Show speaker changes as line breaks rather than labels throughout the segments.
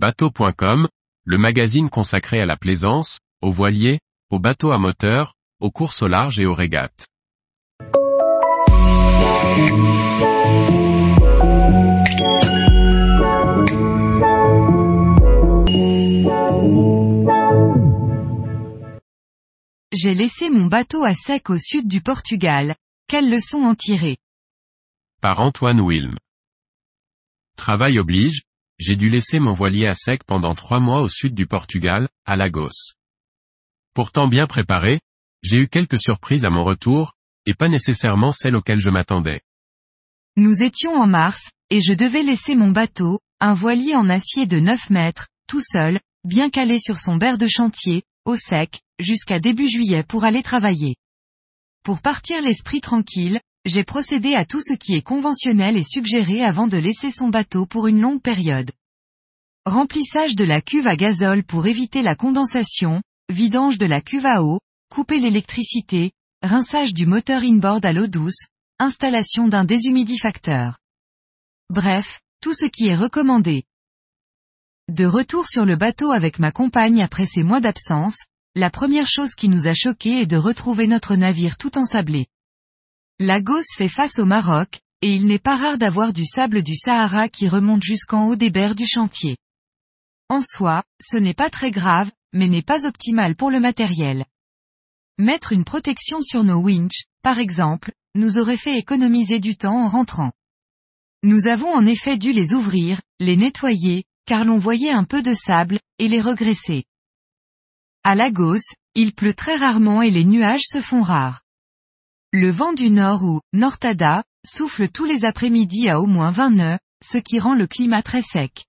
Bateau.com, le magazine consacré à la plaisance, aux voiliers, aux bateaux à moteur, aux courses au large et aux régates.
J'ai laissé mon bateau à sec au sud du Portugal. Quelles leçons en tirer?
Par Antoine Wilm. Travail oblige, j'ai dû laisser mon voilier à sec pendant trois mois au sud du Portugal, à Lagos. Pourtant bien préparé, j'ai eu quelques surprises à mon retour, et pas nécessairement celles auxquelles je m'attendais.
Nous étions en mars, et je devais laisser mon bateau, un voilier en acier de 9 mètres, tout seul, bien calé sur son berre de chantier, au sec, jusqu'à début juillet pour aller travailler. Pour partir l'esprit tranquille, j'ai procédé à tout ce qui est conventionnel et suggéré avant de laisser son bateau pour une longue période. Remplissage de la cuve à gazole pour éviter la condensation, vidange de la cuve à eau, couper l'électricité, rinçage du moteur inboard à l'eau douce, installation d'un déshumidifacteur. Bref, tout ce qui est recommandé. De retour sur le bateau avec ma compagne après ces mois d'absence, la première chose qui nous a choqué est de retrouver notre navire tout ensablé. Lagos fait face au Maroc, et il n'est pas rare d'avoir du sable du Sahara qui remonte jusqu'en haut des berres du chantier. En soi, ce n'est pas très grave, mais n'est pas optimal pour le matériel. Mettre une protection sur nos winches, par exemple, nous aurait fait économiser du temps en rentrant. Nous avons en effet dû les ouvrir, les nettoyer, car l'on voyait un peu de sable, et les regresser. À Lagos, il pleut très rarement et les nuages se font rares. Le vent du nord ou Nortada souffle tous les après-midi à au moins 20 nœuds, ce qui rend le climat très sec.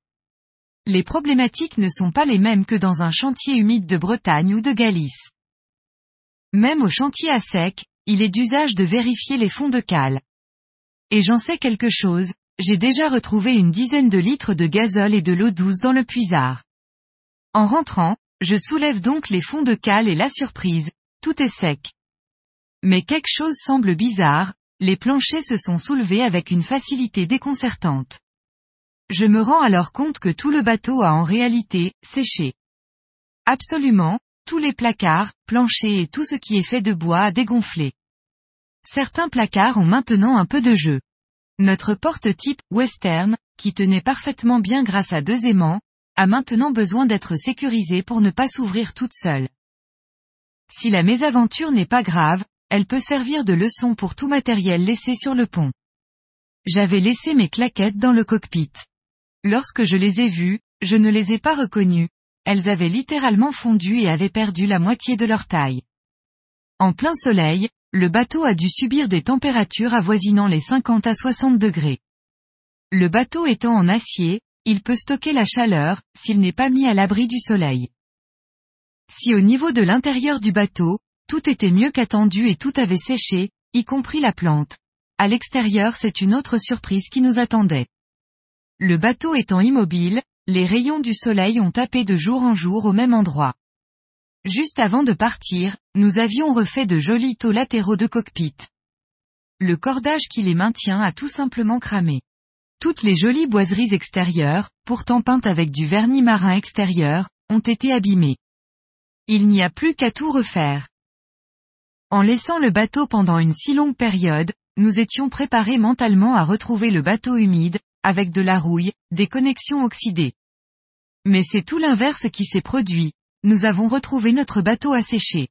Les problématiques ne sont pas les mêmes que dans un chantier humide de Bretagne ou de Galice. Même au chantier à sec, il est d'usage de vérifier les fonds de cale. Et j'en sais quelque chose, j'ai déjà retrouvé une dizaine de litres de gazole et de l'eau douce dans le puisard. En rentrant, je soulève donc les fonds de cale et la surprise, tout est sec. Mais quelque chose semble bizarre, les planchers se sont soulevés avec une facilité déconcertante. Je me rends alors compte que tout le bateau a en réalité, séché. Absolument, tous les placards, planchers et tout ce qui est fait de bois a dégonflé. Certains placards ont maintenant un peu de jeu. Notre porte type western, qui tenait parfaitement bien grâce à deux aimants, a maintenant besoin d'être sécurisée pour ne pas s'ouvrir toute seule. Si la mésaventure n'est pas grave, elle peut servir de leçon pour tout matériel laissé sur le pont. J'avais laissé mes claquettes dans le cockpit. Lorsque je les ai vues, je ne les ai pas reconnues, elles avaient littéralement fondu et avaient perdu la moitié de leur taille. En plein soleil, le bateau a dû subir des températures avoisinant les 50 à 60 degrés. Le bateau étant en acier, il peut stocker la chaleur, s'il n'est pas mis à l'abri du soleil. Si au niveau de l'intérieur du bateau, tout était mieux qu'attendu et tout avait séché, y compris la plante. À l'extérieur c'est une autre surprise qui nous attendait. Le bateau étant immobile, les rayons du soleil ont tapé de jour en jour au même endroit. Juste avant de partir, nous avions refait de jolis taux latéraux de cockpit. Le cordage qui les maintient a tout simplement cramé. Toutes les jolies boiseries extérieures, pourtant peintes avec du vernis marin extérieur, ont été abîmées. Il n'y a plus qu'à tout refaire. En laissant le bateau pendant une si longue période, nous étions préparés mentalement à retrouver le bateau humide, avec de la rouille, des connexions oxydées. Mais c'est tout l'inverse qui s'est produit, nous avons retrouvé notre bateau asséché.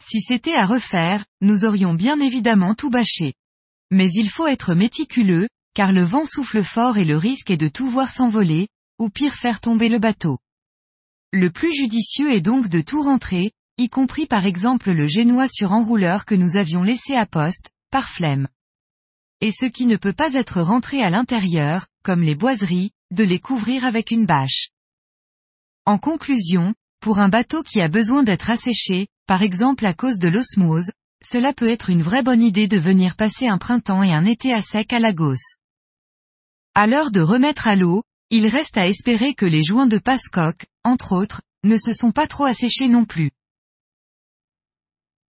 Si c'était à refaire, nous aurions bien évidemment tout bâché. Mais il faut être méticuleux, car le vent souffle fort et le risque est de tout voir s'envoler, ou pire faire tomber le bateau. Le plus judicieux est donc de tout rentrer, y compris par exemple le génois sur enrouleur que nous avions laissé à poste, par flemme. Et ce qui ne peut pas être rentré à l'intérieur, comme les boiseries, de les couvrir avec une bâche. En conclusion, pour un bateau qui a besoin d'être asséché, par exemple à cause de l'osmose, cela peut être une vraie bonne idée de venir passer un printemps et un été à sec à Lagos. À l'heure de remettre à l'eau, il reste à espérer que les joints de passe-coque, entre autres, ne se sont pas trop asséchés non plus.